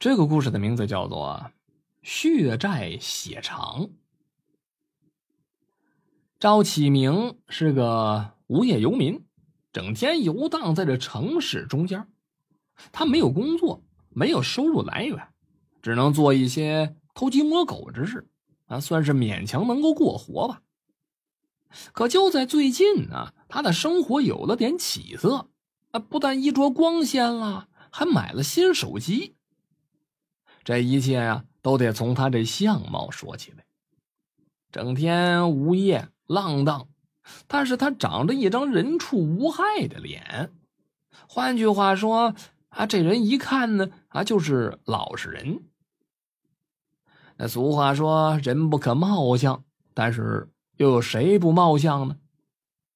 这个故事的名字叫做《血债血偿》。赵启明是个无业游民，整天游荡在这城市中间。他没有工作，没有收入来源，只能做一些偷鸡摸狗之事，啊，算是勉强能够过活吧。可就在最近呢，他的生活有了点起色，啊，不但衣着光鲜了，还买了新手机。这一切呀，都得从他这相貌说起来。整天无业浪荡，但是他长着一张人畜无害的脸。换句话说，啊，这人一看呢，啊，就是老实人。那俗话说“人不可貌相”，但是又有谁不貌相呢？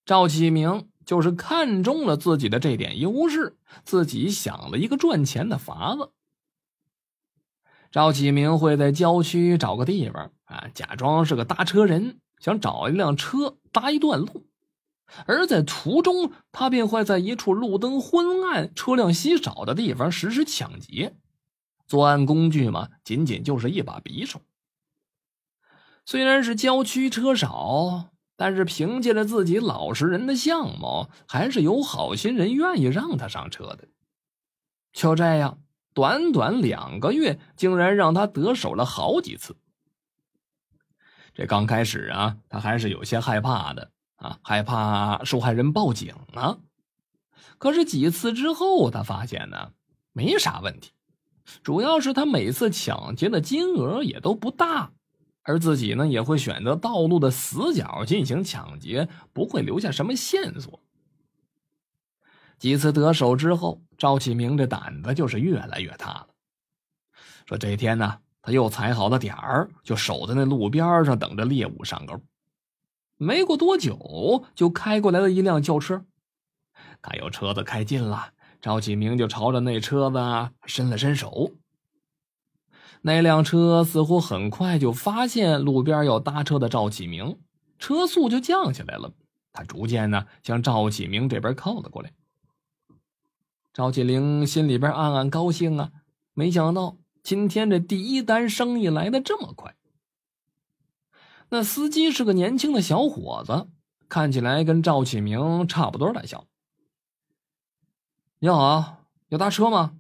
赵启明就是看中了自己的这点优势，自己想了一个赚钱的法子。赵启明会在郊区找个地方啊，假装是个搭车人，想找一辆车搭一段路。而在途中，他便会在一处路灯昏暗、车辆稀少的地方实施抢劫。作案工具嘛，仅仅就是一把匕首。虽然是郊区车少，但是凭借着自己老实人的相貌，还是有好心人愿意让他上车的。就这样。短短两个月，竟然让他得手了好几次。这刚开始啊，他还是有些害怕的啊，害怕受害人报警啊。可是几次之后，他发现呢，没啥问题。主要是他每次抢劫的金额也都不大，而自己呢，也会选择道路的死角进行抢劫，不会留下什么线索。几次得手之后，赵启明这胆子就是越来越大了。说这天呢，他又踩好了点儿，就守在那路边上等着猎物上钩。没过多久，就开过来了一辆轿车。看有车子开近了，赵启明就朝着那车子伸了伸手。那辆车似乎很快就发现路边要搭车的赵启明，车速就降下来了。他逐渐呢向赵启明这边靠了过来。赵启灵心里边暗暗高兴啊，没想到今天这第一单生意来的这么快。那司机是个年轻的小伙子，看起来跟赵启明差不多大小。你好，要搭车吗？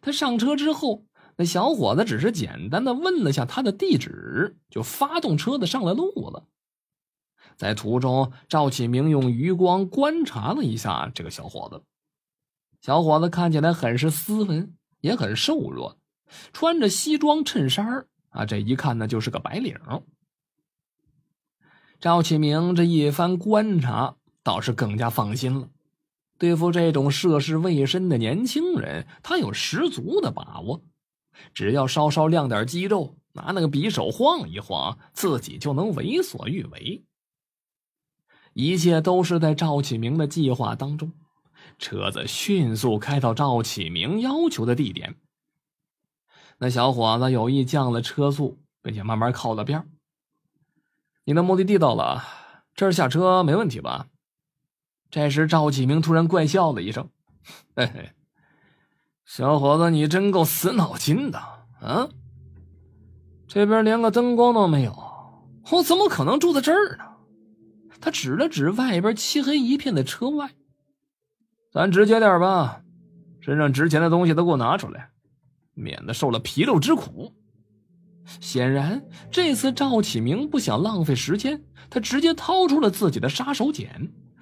他上车之后，那小伙子只是简单的问了下他的地址，就发动车子上了路了。在途中，赵启明用余光观察了一下这个小伙子。小伙子看起来很是斯文，也很瘦弱，穿着西装衬衫啊，这一看呢就是个白领。赵启明这一番观察，倒是更加放心了。对付这种涉世未深的年轻人，他有十足的把握。只要稍稍亮点肌肉，拿那个匕首晃一晃，自己就能为所欲为。一切都是在赵启明的计划当中。车子迅速开到赵启明要求的地点。那小伙子有意降了车速，并且慢慢靠了边。你的目的地到了，这儿下车没问题吧？这时，赵启明突然怪笑了一声：“嘿嘿，小伙子，你真够死脑筋的啊！这边连个灯光都没有，我怎么可能住在这儿呢？”他指了指外边漆黑一片的车外。咱直接点吧，身上值钱的东西都给我拿出来，免得受了皮肉之苦。显然，这次赵启明不想浪费时间，他直接掏出了自己的杀手锏，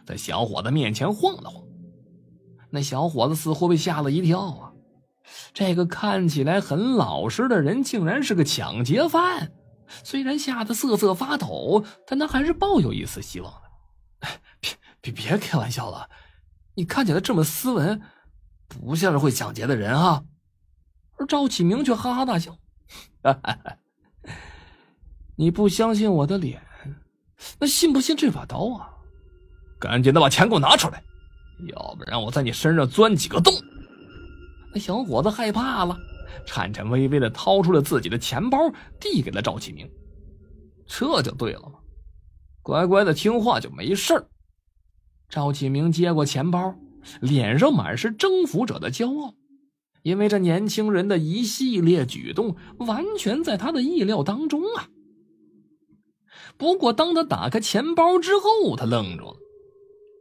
在小伙子面前晃了晃。那小伙子似乎被吓了一跳啊！这个看起来很老实的人，竟然是个抢劫犯。虽然吓得瑟瑟发抖，但他还是抱有一丝希望的。别别别开玩笑了！你看起来这么斯文，不像是会抢劫的人啊！而赵启明却哈哈大笑：“ 你不相信我的脸，那信不信这把刀啊？赶紧的把钱给我拿出来，要不然我在你身上钻几个洞！”那小伙子害怕了，颤颤巍巍的掏出了自己的钱包，递给了赵启明：“这就对了嘛，乖乖的听话就没事儿。”赵启明接过钱包，脸上满是征服者的骄傲。因为这年轻人的一系列举动完全在他的意料当中啊。不过，当他打开钱包之后，他愣住了。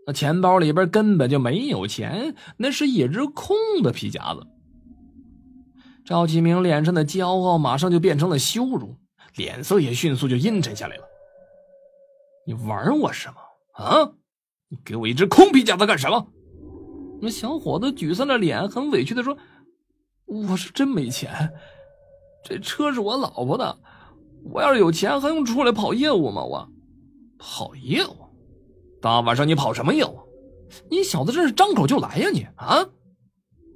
那钱包里边根本就没有钱，那是一只空的皮夹子。赵启明脸上的骄傲马上就变成了羞辱，脸色也迅速就阴沉下来了。你玩我什么啊？你给我一只空皮夹子干什么？那小伙子沮丧着脸，很委屈的说：“我是真没钱，这车是我老婆的。我要是有钱，还用出来跑业务吗？我跑业务？大晚上你跑什么业务？你小子真是张口就来呀！你啊！”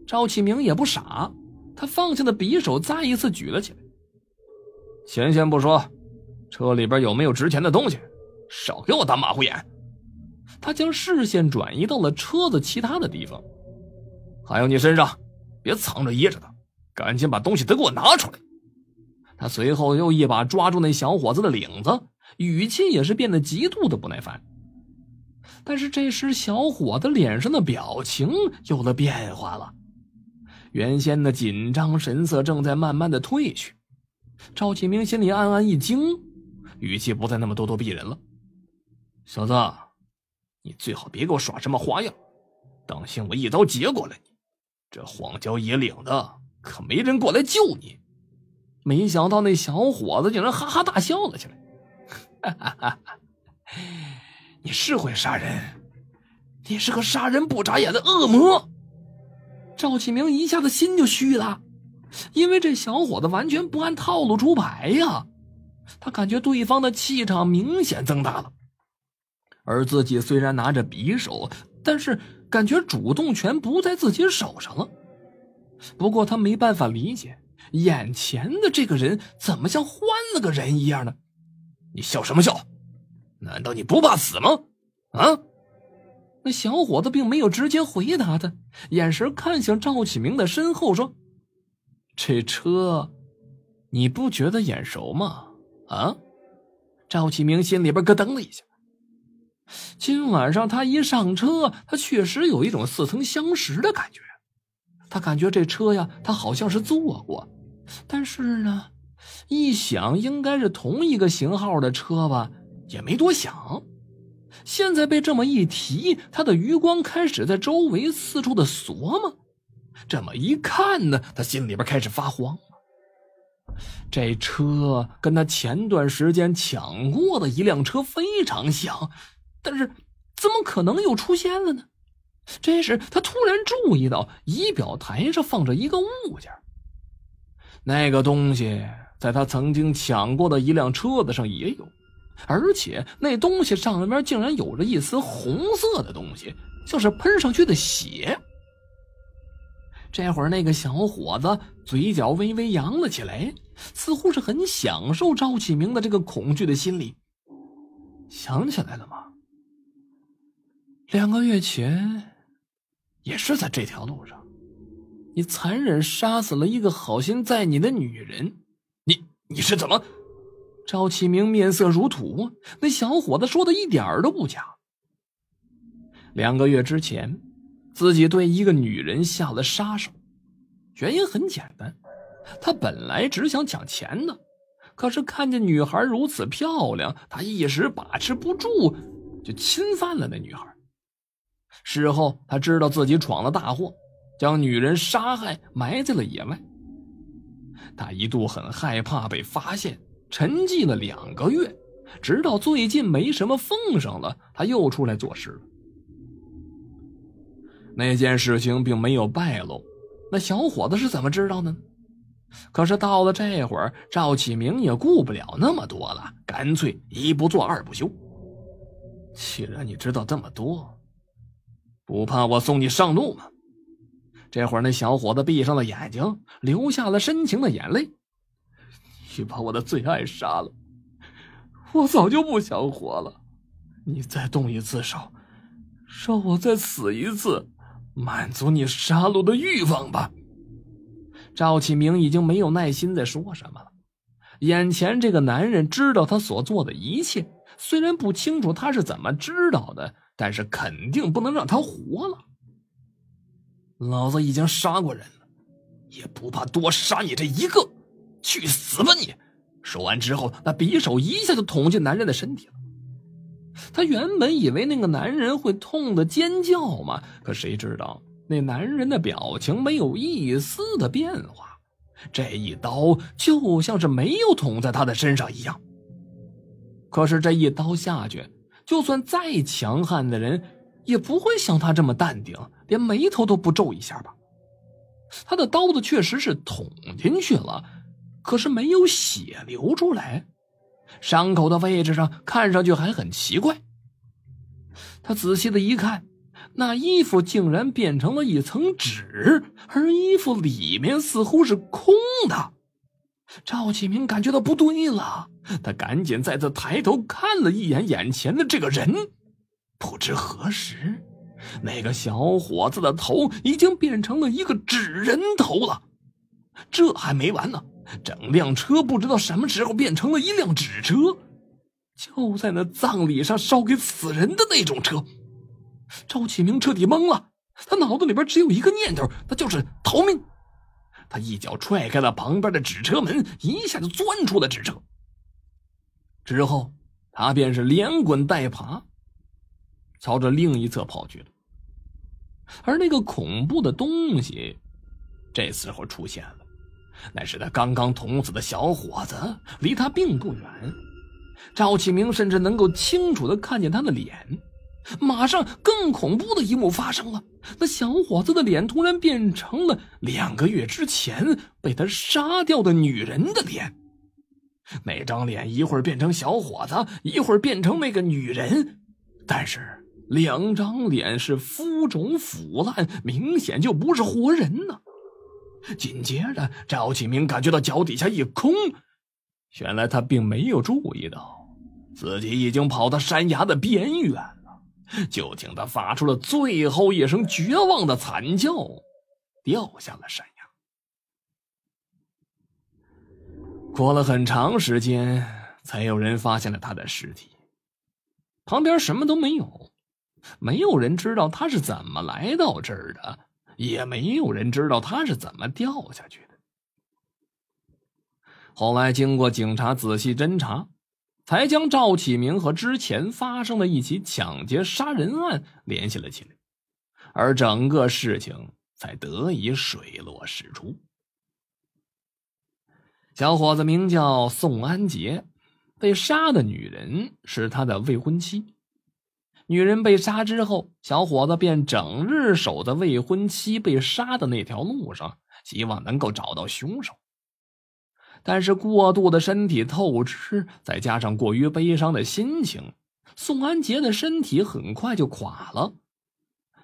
赵启明也不傻，他放下的匕首再一次举了起来。钱先不说，车里边有没有值钱的东西？少给我当马虎眼！他将视线转移到了车子其他的地方，还有你身上，别藏着掖着的，赶紧把东西都给我拿出来！他随后又一把抓住那小伙子的领子，语气也是变得极度的不耐烦。但是这时，小伙子脸上的表情有了变化了，原先的紧张神色正在慢慢的褪去。赵启明心里暗暗一惊，语气不再那么咄咄逼人了：“小子。”你最好别给我耍什么花样，当心我一刀截过来你。这荒郊野岭的，可没人过来救你。没想到那小伙子竟然哈哈大笑了起来。哈哈！你是会杀人，你是个杀人不眨眼的恶魔。赵启明一下子心就虚了，因为这小伙子完全不按套路出牌呀。他感觉对方的气场明显增大了。而自己虽然拿着匕首，但是感觉主动权不在自己手上了。不过他没办法理解，眼前的这个人怎么像换了个人一样呢？你笑什么笑？难道你不怕死吗？啊？那小伙子并没有直接回答他，眼神看向赵启明的身后说：“这车，你不觉得眼熟吗？”啊？赵启明心里边咯噔了一下。今晚上他一上车，他确实有一种似曾相识的感觉。他感觉这车呀，他好像是坐过，但是呢，一想应该是同一个型号的车吧，也没多想。现在被这么一提，他的余光开始在周围四处的琢磨。这么一看呢，他心里边开始发慌这车跟他前段时间抢过的一辆车非常像。但是，怎么可能又出现了呢？这时，他突然注意到仪表台上放着一个物件。那个东西在他曾经抢过的一辆车子上也有，而且那东西上面竟然有着一丝红色的东西，像是喷上去的血。这会儿，那个小伙子嘴角微微扬了起来，似乎是很享受赵启明的这个恐惧的心理。想起来了吗？两个月前，也是在这条路上，你残忍杀死了一个好心载你的女人。你你是怎么？赵启明面色如土。那小伙子说的一点儿都不假。两个月之前，自己对一个女人下了杀手，原因很简单，他本来只想抢钱的，可是看见女孩如此漂亮，他一时把持不住，就侵犯了那女孩。事后，他知道自己闯了大祸，将女人杀害，埋在了野外。他一度很害怕被发现，沉寂了两个月，直到最近没什么风声了，他又出来做事了。那件事情并没有败露，那小伙子是怎么知道呢？可是到了这会儿，赵启明也顾不了那么多了，干脆一不做二不休。既然你知道这么多，不怕我送你上路吗？这会儿，那小伙子闭上了眼睛，流下了深情的眼泪。你把我的最爱杀了，我早就不想活了。你再动一次手，让我再死一次，满足你杀戮的欲望吧。赵启明已经没有耐心再说什么了。眼前这个男人知道他所做的一切，虽然不清楚他是怎么知道的。但是肯定不能让他活了。老子已经杀过人了，也不怕多杀你这一个，去死吧你！说完之后，那匕首一下就捅进男人的身体了。他原本以为那个男人会痛得尖叫嘛，可谁知道那男人的表情没有一丝的变化，这一刀就像是没有捅在他的身上一样。可是这一刀下去，就算再强悍的人，也不会像他这么淡定，连眉头都不皱一下吧？他的刀子确实是捅进去了，可是没有血流出来，伤口的位置上看上去还很奇怪。他仔细的一看，那衣服竟然变成了一层纸，而衣服里面似乎是空的。赵启明感觉到不对了，他赶紧再次抬头看了一眼眼前的这个人，不知何时。那个小伙子的头已经变成了一个纸人头了，这还没完呢，整辆车不知道什么时候变成了一辆纸车，就在那葬礼上烧给死人的那种车。赵启明彻底懵了，他脑子里边只有一个念头，那就是逃命。他一脚踹开了旁边的纸车门，一下就钻出了纸车。之后，他便是连滚带爬，朝着另一侧跑去了。而那个恐怖的东西，这时候出现了，那是他刚刚捅死的小伙子，离他并不远。赵启明甚至能够清楚的看见他的脸。马上，更恐怖的一幕发生了，那小伙子的脸突然变成了两个月之前被他杀掉的女人的脸。那张脸一会儿变成小伙子，一会儿变成那个女人，但是。两张脸是浮肿腐烂，明显就不是活人呢。紧接着，赵启明感觉到脚底下一空，原来他并没有注意到自己已经跑到山崖的边缘。就听他发出了最后一声绝望的惨叫，掉下了山崖。过了很长时间，才有人发现了他的尸体，旁边什么都没有。没有人知道他是怎么来到这儿的，也没有人知道他是怎么掉下去的。后来经过警察仔细侦查，才将赵启明和之前发生的一起抢劫杀人案联系了起来，而整个事情才得以水落石出。小伙子名叫宋安杰，被杀的女人是他的未婚妻。女人被杀之后，小伙子便整日守在未婚妻被杀的那条路上，希望能够找到凶手。但是过度的身体透支，再加上过于悲伤的心情，宋安杰的身体很快就垮了。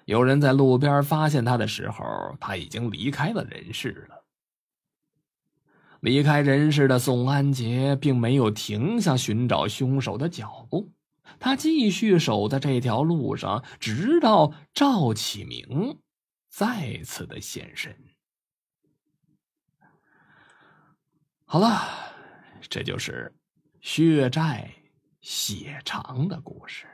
有人在路边发现他的时候，他已经离开了人世了。离开人世的宋安杰并没有停下寻找凶手的脚步。他继续守在这条路上，直到赵启明再次的现身。好了，这就是血债血偿的故事。